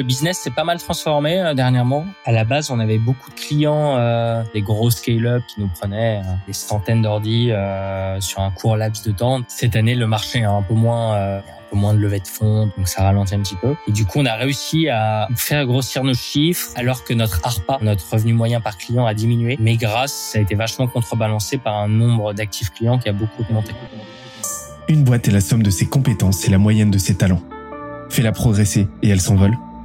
le business s'est pas mal transformé euh, dernièrement. À la base, on avait beaucoup de clients, euh, des gros scale-up qui nous prenaient euh, des centaines d'ordi sur un court laps de temps. Cette année, le marché est un peu moins, un moins de levée de fonds, donc ça ralentit un petit peu. Et du coup, on a réussi à faire grossir nos chiffres alors que notre ARPA, notre revenu moyen par client, a diminué. Mais grâce, ça a été vachement contrebalancé par un nombre d'actifs clients qui a beaucoup augmenté. Une boîte est la somme de ses compétences et la moyenne de ses talents. Fais-la progresser et elle s'envole.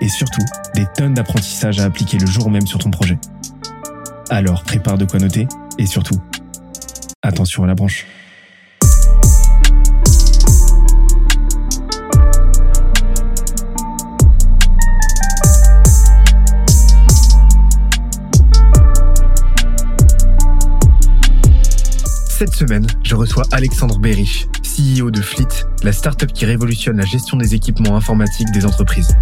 et surtout des tonnes d'apprentissages à appliquer le jour même sur ton projet. Alors prépare de quoi noter et surtout, attention à la branche. Cette semaine, je reçois Alexandre Berich, CEO de Fleet, la startup qui révolutionne la gestion des équipements informatiques des entreprises.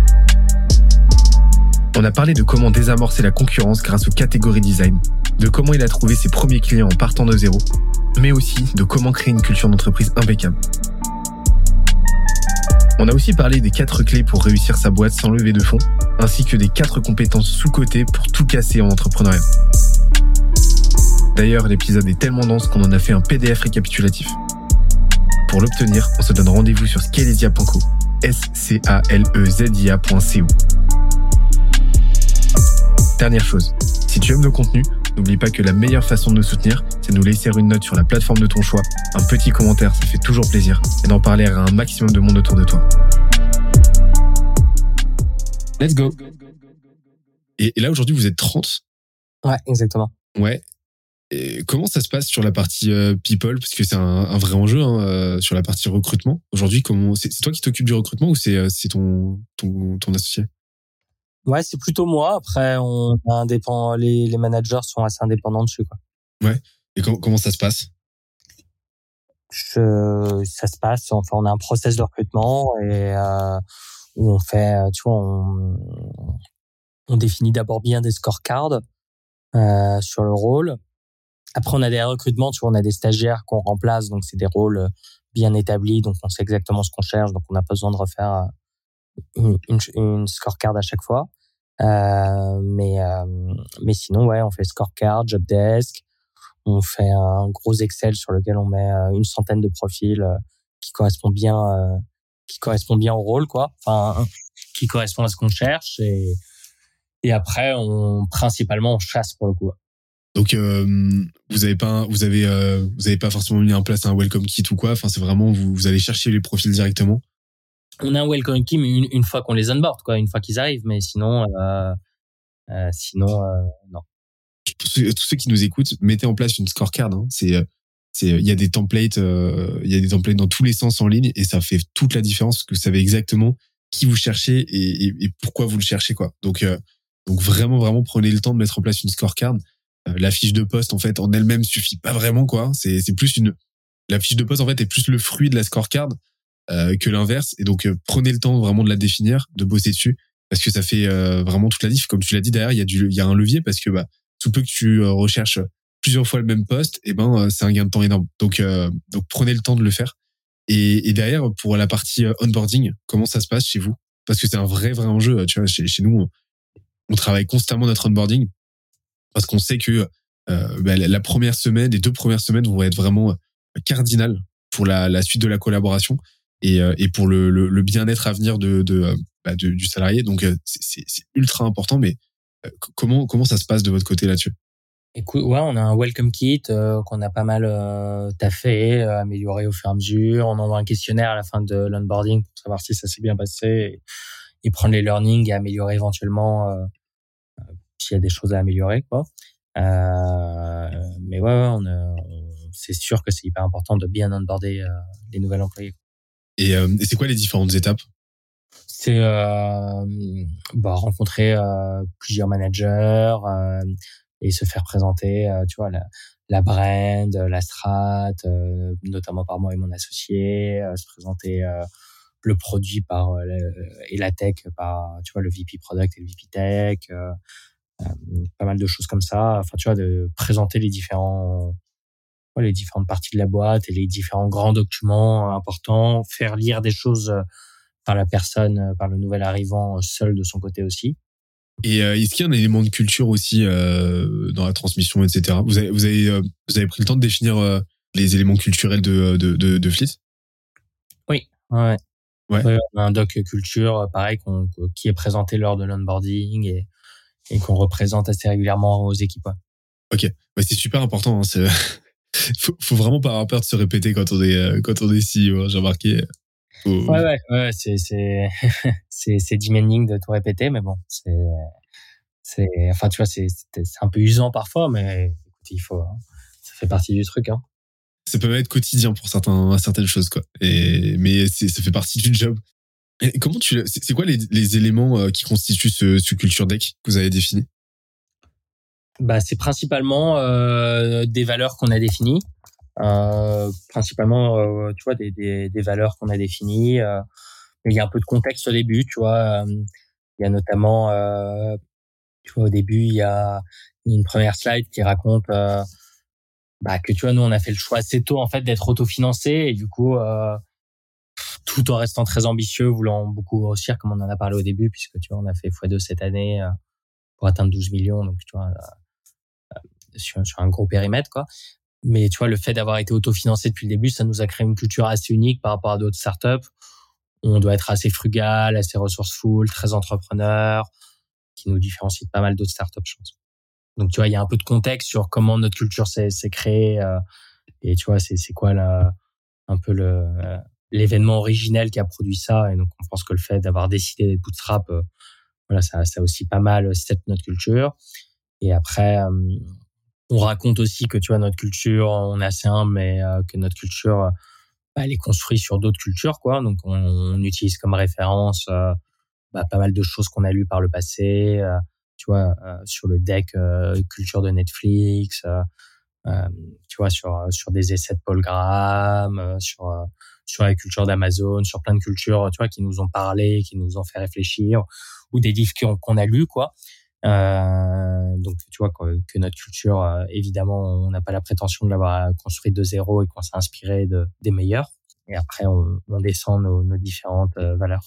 On a parlé de comment désamorcer la concurrence grâce aux catégories design, de comment il a trouvé ses premiers clients en partant de zéro, mais aussi de comment créer une culture d'entreprise impeccable. On a aussi parlé des quatre clés pour réussir sa boîte sans lever de fonds, ainsi que des quatre compétences sous-cotées pour tout casser en entrepreneuriat. D'ailleurs, l'épisode est tellement dense qu'on en a fait un PDF récapitulatif. Pour l'obtenir, on se donne rendez-vous sur S-C-A-L-E-Z-I-A.co. Dernière chose, si tu aimes nos contenus, n'oublie pas que la meilleure façon de nous soutenir, c'est de nous laisser une note sur la plateforme de ton choix, un petit commentaire, ça fait toujours plaisir, et d'en parler à un maximum de monde autour de toi. Let's go. Et, là, aujourd'hui, vous êtes 30. Ouais, exactement. Ouais. Et comment ça se passe sur la partie euh, people? Parce que c'est un, un vrai enjeu hein, euh, sur la partie recrutement. Aujourd'hui, comment c'est toi qui t'occupes du recrutement ou c'est euh, c'est ton, ton ton associé? Ouais, c'est plutôt moi. Après, on indépend... les, les managers sont assez indépendants dessus. Quoi. Et com- comment ça se passe? Je, ça se passe. Enfin, on a un process de recrutement et euh, où on fait, euh, tu vois, on, on définit d'abord bien des scorecards euh, sur le rôle. Après, on a des recrutements. Tu vois, on a des stagiaires qu'on remplace, donc c'est des rôles bien établis, donc on sait exactement ce qu'on cherche, donc on n'a pas besoin de refaire une scorecard à chaque fois. Euh, mais euh, mais sinon, ouais, on fait scorecard, job desk. On fait un gros Excel sur lequel on met euh, une centaine de profils qui correspond bien, qui correspond bien au rôle, quoi. Enfin, qui correspond à ce qu'on cherche. Et et après, on principalement on chasse pour le coup. Donc euh, vous avez pas vous avez euh, vous avez pas forcément mis en place un welcome kit ou quoi. Enfin c'est vraiment vous, vous allez chercher les profils directement. On a un welcome team une, une fois qu'on les onboard, quoi, une fois qu'ils arrivent. Mais sinon, euh, euh, sinon, euh, non. Tous ceux qui nous écoutent, mettez en place une scorecard. Hein. C'est euh, c'est il y a des templates euh, il y a des templates dans tous les sens en ligne et ça fait toute la différence que vous savez exactement qui vous cherchez et, et, et pourquoi vous le cherchez quoi. Donc euh, donc vraiment vraiment prenez le temps de mettre en place une scorecard. La fiche de poste en fait en elle-même suffit pas vraiment quoi. C'est c'est plus une la fiche de poste en fait est plus le fruit de la scorecard que l'inverse et donc euh, prenez le temps vraiment de la définir, de bosser dessus parce que ça fait euh, vraiment toute la diff. Comme tu l'as dit derrière, il y a du y a un levier parce que bah tout peu que tu euh, recherches plusieurs fois le même poste, et ben euh, c'est un gain de temps énorme. Donc euh, donc prenez le temps de le faire. Et, et derrière pour la partie euh, onboarding, comment ça se passe chez vous? Parce que c'est un vrai vrai enjeu. Tu vois, chez, nous, on, travaille constamment notre onboarding parce qu'on sait que euh, bah, la première semaine, les deux premières semaines vont être vraiment euh, cardinales pour la suite de la collaboration et, euh, et pour le, le, le bien-être à venir de, de, euh, bah, du salarié. Donc euh, c'est- ultra important. Mais comment comment ça se passe de votre côté là-dessus? Écoute, ouais, on a un welcome kit euh, qu'on a pas mal euh, taffé, euh, amélioré au fur et à mesure. On envoie un questionnaire à la fin de l'onboarding pour savoir si ça s'est bien passé et, prendre les learnings et améliorer éventuellement s'il y a des choses à améliorer, quoi. Mais ouais, ouais, c'est sûr que c'est hyper important de bien onboarder les nouvelles employés. Et, euh, et c'est quoi les différentes étapes? C'est euh, bah, rencontrer euh, plusieurs managers euh, et se faire présenter, tu vois, la, la brand, la strat, notamment par moi et mon associé, se présenter le produit par et la tech par, tu vois, le VP product et le VP tech, pas mal de choses comme ça. Enfin, tu vois, de présenter les différents les différentes parties de la boîte et les différents grands documents importants, faire lire des choses par la personne, euh, par le nouvel arrivant euh, seul de son côté aussi. Et euh, est-ce qu'il y a un élément de culture aussi dans la transmission, etc. Vous avez, vous avez, vous avez pris le temps de définir les éléments culturels de, de, de, de Fleet Oui, ouais. ouais. on a un doc culture, pareil, qui est présenté lors de l'onboarding et, et qu'on représente assez régulièrement aux équipes. Ok, bah, c'est super important. Hein, faut, faut vraiment pas avoir peur de se répéter quand on est quand on est CEO. Hein, j'ai remarqué. Ouais, ouais, ouais, c'est, c'est, c'est, c'est demanding de tout répéter, mais bon, c'est, c'est, enfin, tu vois, c'est, c'est un peu usant parfois, mais écoute, il faut, hein. ça fait partie du truc, hein. Ça peut être quotidien pour certains, certaines choses, quoi. Et, mais ça fait partie du job. Et comment tu, c'est quoi les, les éléments euh, qui constituent ce, ce culture deck que vous avez défini? Bah, c'est principalement euh, des valeurs qu'on a définies. Euh, principalement, euh, tu vois, des, des, des valeurs qu'on a définies. Euh, il y a un peu de contexte au début, tu vois. il y a notamment, tu vois, au début, il y a une première slide qui raconte bah, que tu vois, nous, on a fait le choix assez tôt en fait d'être autofinancé et du coup, tout en restant très ambitieux, voulant beaucoup grossir, comme on en a parlé au début, puisque tu vois, on a fait x2 cette année pour atteindre 12 millions, donc tu vois, sur, un gros périmètre, quoi. Mais tu vois, le fait d'avoir été autofinancé depuis le début, ça nous a créé une culture assez unique par rapport à d'autres startups. On doit être assez frugal, assez resourceful, très entrepreneur, qui nous différencie de pas mal d'autres startups, je pense. Donc, tu vois, il y a un peu de contexte sur comment notre culture s'est créée. Euh, et tu vois, c'est quoi la, un peu le l'événement originel qui a produit ça. Et donc, on pense que le fait d'avoir décidé d'être bootstrap, euh, voilà, ça, ça aussi pas mal set notre culture. Et après, euh, on raconte aussi que tu vois notre culture, on est assez humble, mais euh, que notre culture, euh, bah, elle est construite sur d'autres cultures, quoi. Donc on, utilise comme référence euh, bah, pas mal de choses qu'on a lues par le passé, tu vois, sur le deck culture de Netflix, tu vois, sur sur des essais de Paul Graham, sur sur la culture d'Amazon, sur plein de cultures, tu vois, qui nous ont parlé, qui nous ont fait réfléchir, ou des livres qu'on a lus, quoi. Euh, donc tu vois que, notre culture, euh, évidemment, on n'a pas la prétention de l'avoir construite de zéro et qu'on s'est inspiré de, des meilleurs. Et après, on, on descend nos, nos différentes euh, valeurs.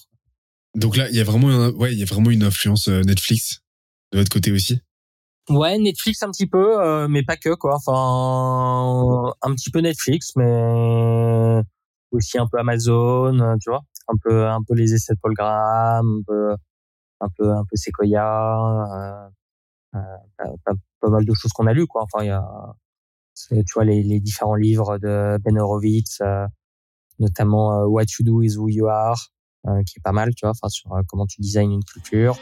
Donc là, il y a vraiment, ouais, il y a vraiment une influence Netflix de votre côté aussi? Ouais, Netflix un petit peu, mais pas que quoi. Enfin, un petit peu Netflix, mais aussi un peu Amazon, tu vois, un peu, un peu les essais de Paul Graham, un peu un peu un peu Sequoia, euh, euh, pas, mal de choses qu'on a lues quoi. Enfin il y a tu vois les, les différents livres de Ben Horowitz, euh, notamment What You Do Is Who You Are, qui est pas mal, tu vois, enfin sur comment tu designs une culture.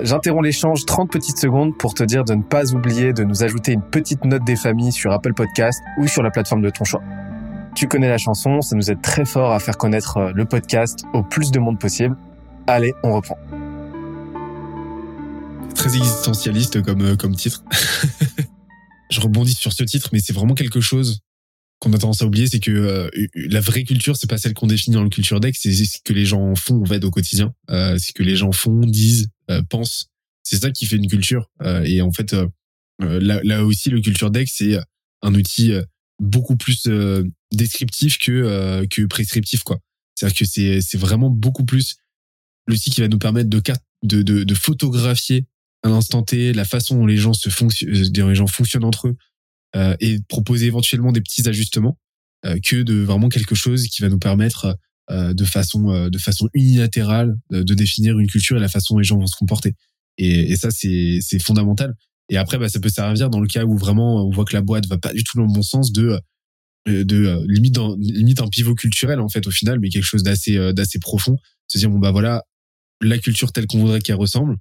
J'interromps l'échange 30 petites secondes pour te dire de ne pas oublier de nous ajouter une petite note des familles sur Apple Podcast ou sur la plateforme de ton choix. Tu connais la chanson, ça nous aide très fort à faire connaître le podcast au plus de monde possible. Allez, on reprend très existentialiste comme, euh, comme titre. je rebondis sur ce titre, mais c'est vraiment quelque chose qu'on a tendance à oublier, c'est que euh, la vraie culture, c'est pas celle qu'on définit dans le culture deck, c'est ce que les gens font en fait au quotidien, euh, ce que les gens font, disent, euh, pensent. C'est ça qui fait une culture. et en fait, là, là, aussi, le culture deck, c'est un outil beaucoup plus descriptif que que prescriptif, quoi. C'est-à-dire que c'est c'est vraiment beaucoup plus l'outil qui va nous permettre de, de, de, de photographier à l'instant T, la façon dont les gens se fonctionnent, euh, les gens fonctionnent entre eux, euh, et proposer éventuellement des petits ajustements, euh, que de vraiment quelque chose qui va nous permettre euh, de façon euh, de façon unilatérale de définir une culture et la façon dont les gens vont se comporter. Et, et ça, c'est c'est fondamental. Et après, bah, ça peut servir dans le cas où vraiment on voit que la boîte va pas du tout dans le bon sens de de limite dans, limite un pivot culturel en fait au final, mais quelque chose d'assez d'assez profond. Se dire bon bah voilà la culture telle qu'on voudrait qu'elle ressemble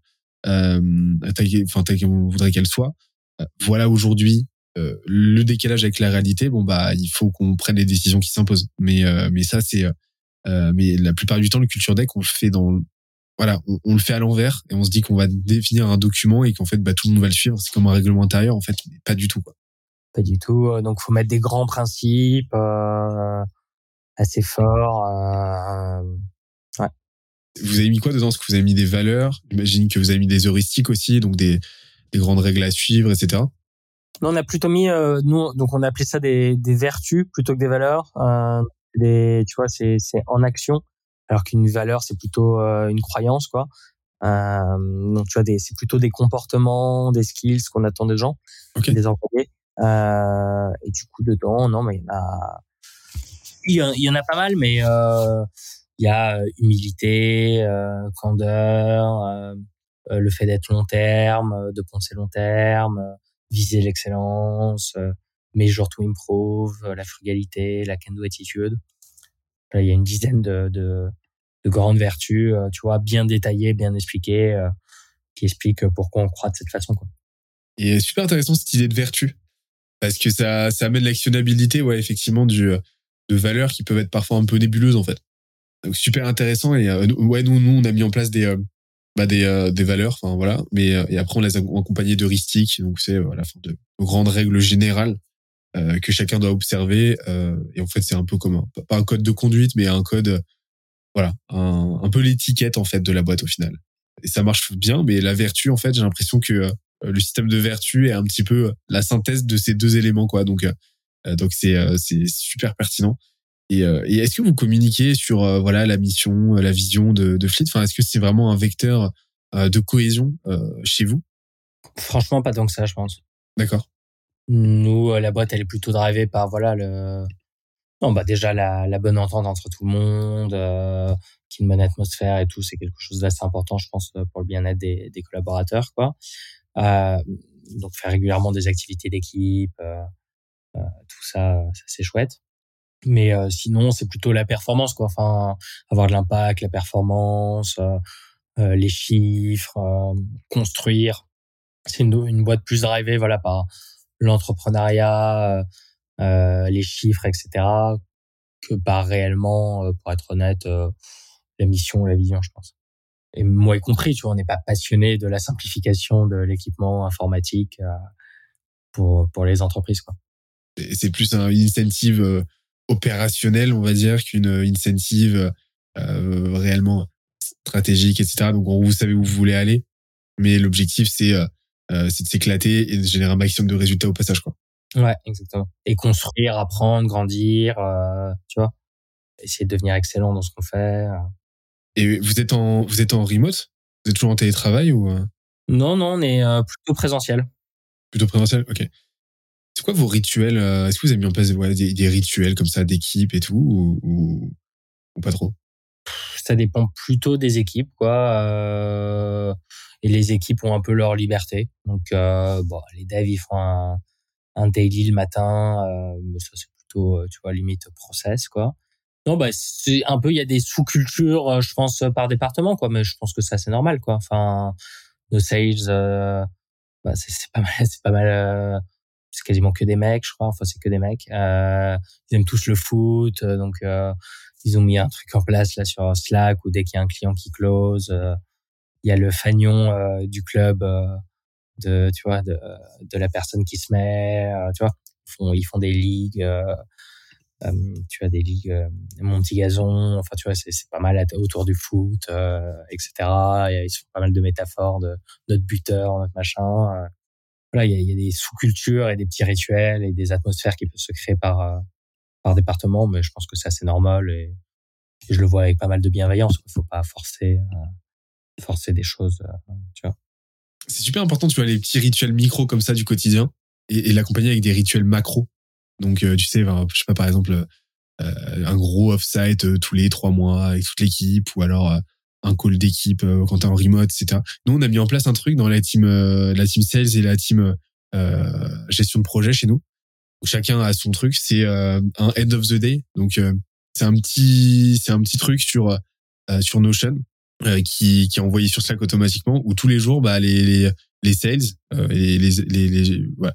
euh, enfin on voudrait qu'elle soit. Euh, voilà aujourd'hui euh, le décalage avec la réalité. Bon bah il faut qu'on prenne les décisions qui s'imposent. Mais mais ça c'est mais la plupart du temps, le culture deck, on le fait dans voilà, on, le fait à l'envers et on se dit qu'on va définir un document et qu'en fait, bah, tout le monde va le suivre. C'est comme un règlement intérieur, en fait, mais pas du tout. Quoi. Pas du tout. Donc, faut mettre des grands principes euh, assez forts. Vous avez mis quoi dedans? Est-ce que vous avez mis des valeurs? J'imagine que vous avez mis des heuristiques aussi, donc des, des grandes règles à suivre, etc. Non, on a plutôt mis, euh, nous, donc on a appelé ça des, des vertus plutôt que des valeurs. Euh, des, tu vois, c'est en action alors qu'une valeur c'est plutôt euh, une croyance quoi. Donc tu vois, c'est plutôt des comportements, des skills qu'on attend des gens, des employés. Et du coup dedans, non mais il y en a, il y en a pas mal, mais il y a humilité, euh, candeur, euh, le fait d'être long terme, de penser long terme, viser l'excellence, major to improve, la frugalité, la can-do attitude. il y a une dizaine de, de, de grandes vertus, euh, tu vois, bien détaillées, bien expliquées, euh, qui expliquent pourquoi on croit de cette façon. Quoi. Et super intéressant cette idée de vertu, parce que ça, ça amène l'actionnabilité, ouais, effectivement, du, de valeurs qui peuvent être parfois un peu nébuleuses en fait. Donc super intéressant et euh, ouais, nous, nous, on a mis en place des bah, des, des valeurs, enfin voilà, mais et après on les a accompagnés d'heuristiques, donc c'est voilà, de, de grandes règles générales que chacun doit observer. et en fait, c'est un peu comme un, pas un code de conduite, mais un code voilà, un, un peu l'étiquette en fait de la boîte au final. Et ça marche bien, mais la vertu en fait, j'ai l'impression que euh, le système de vertu est un petit peu la synthèse de ces deux éléments quoi. Donc euh, donc c'est euh, c'est super pertinent. Et, et est-ce que vous communiquez sur voilà la mission, la vision de, de Fleet? Enfin, est-ce que c'est vraiment un vecteur de cohésion chez vous? Franchement, pas tant que ça, je pense. D'accord. Nous, la boîte, elle est plutôt drivée par voilà le non, bah déjà la, la bonne entente entre tout le monde, euh, qui une bonne atmosphère et tout, c'est quelque chose d'assez important, je pense, pour le bien-être des, des collaborateurs, quoi. Euh, donc faire régulièrement des activités d'équipe, euh, euh tout ça, ça c'est chouette. Mais euh, sinon, c'est plutôt la performance, quoi. Enfin, avoir de l'impact, la performance, euh, les chiffres, construire. C'est une, une boîte plus drivée, voilà, par l'entrepreneuriat euh, les chiffres, etc., que par réellement, euh, pour être honnête, euh, la mission, la vision, je pense. Et moi y compris, tu vois, on n'est pas passionné de la simplification de l'équipement informatique pour pour les entreprises, quoi. C'est plus un incentive opérationnel, on va dire, qu'une incentive euh, réellement stratégique, etc. Donc, vous savez où vous voulez aller, mais l'objectif, c'est euh, c'est de s'éclater et de générer un maximum de résultats au passage, quoi. Ouais, exactement. Et construire, apprendre, grandir, euh, tu vois. Essayer de devenir excellent dans ce qu'on fait. Euh. Et vous êtes en vous êtes en remote? Vous êtes toujours en télétravail ou euh? Non, non, on est plutôt présentiel. Plutôt présentiel, ok. C'est quoi vos rituels Est-ce que vous avez mis en place des, des, rituels comme ça d'équipe et tout ou, ou, ou, pas trop? Ça dépend plutôt des équipes, quoi. et les équipes ont un peu leur liberté. Donc, bon, les devs ils font un un daily le matin, euh, ça c'est plutôt, euh, tu vois, limite process, quoi. Non, bah, c'est un peu, il y a des sous-cultures, euh, je pense, par département, quoi, mais je pense que ça, c'est normal, quoi. Enfin, nos sales, bah, c'est pas mal, c'est pas mal, c'est quasiment que des mecs, je crois. Enfin, c'est que des mecs. Euh, ils aiment tous le foot, donc ils ont mis un truc en place là sur Slack où dès qu'il y a un client qui close, il y a le fanion du club de tu vois de, de la personne qui se met euh, tu vois ils font ils font des ligues euh, euh, tu as des ligues Monty Gazon enfin tu vois c'est c'est pas mal autour du foot etc et ils font pas mal de métaphores de notre buteur notre machin voilà il y a, y a des sous-cultures et des petits rituels et des atmosphères qui peuvent se créer par par département mais je pense que c'est assez normal et, je le vois avec pas mal de bienveillance il faut pas forcer forcer des choses tu vois c'est super important, tu vois, les petits rituels micro comme ça du quotidien et, l'accompagner avec des rituels macro. Donc, euh, tu sais, je sais pas, par exemple, euh, un gros off-site euh, tous les trois mois avec toute l'équipe ou alors un call d'équipe quand t'es en remote, etc. Nous, on a mis en place un truc dans la team, la team sales et la team gestion de projet chez nous. Où chacun a son truc. C'est un end of the day. Donc, c'est un petit, c'est un petit truc sur sur Notion euh, qui, qui est envoyé sur Slack automatiquement où tous les jours bah les les, les sales euh, et les les, les, voilà,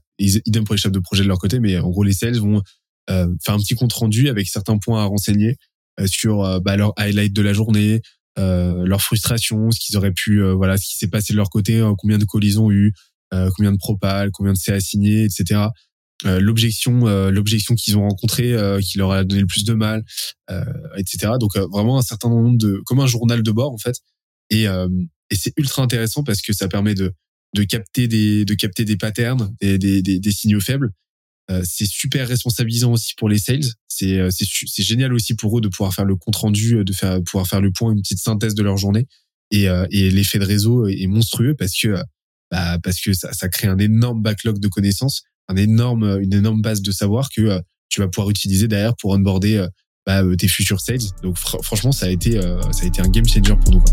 pour les chefs de projet de leur côté mais en gros les sales vont euh, faire un petit compte rendu avec certains points à renseigner sur bah, leur highlight de la journée, leur frustration, ce qu'ils auraient pu, voilà, ce qui s'est passé de leur côté, combien de collisions eu, combien de propal, combien de CA signés, etc. l'objection, l'objection qu'ils ont rencontrée, qui leur a donné le plus de mal, etc. Donc vraiment un certain nombre de, comme un journal de bord en fait. Et, et c'est ultra intéressant parce que ça permet de de capter des de capter des patterns, des, des, des, signaux faibles. Euh, c'est super responsabilisant aussi pour les sales. C'est euh, c'est génial aussi pour eux de pouvoir faire le compte rendu, de faire pouvoir faire le point, une petite synthèse de leur journée. Et, euh, et l'effet de réseau est monstrueux parce que bah, parce que ça, ça crée un énorme backlog de connaissances, un énorme une énorme base de savoir que tu vas pouvoir utiliser derrière pour onboarder bah, tes futurs sales. Donc franchement, ça a été ça a été un game changer pour nous. Quoi.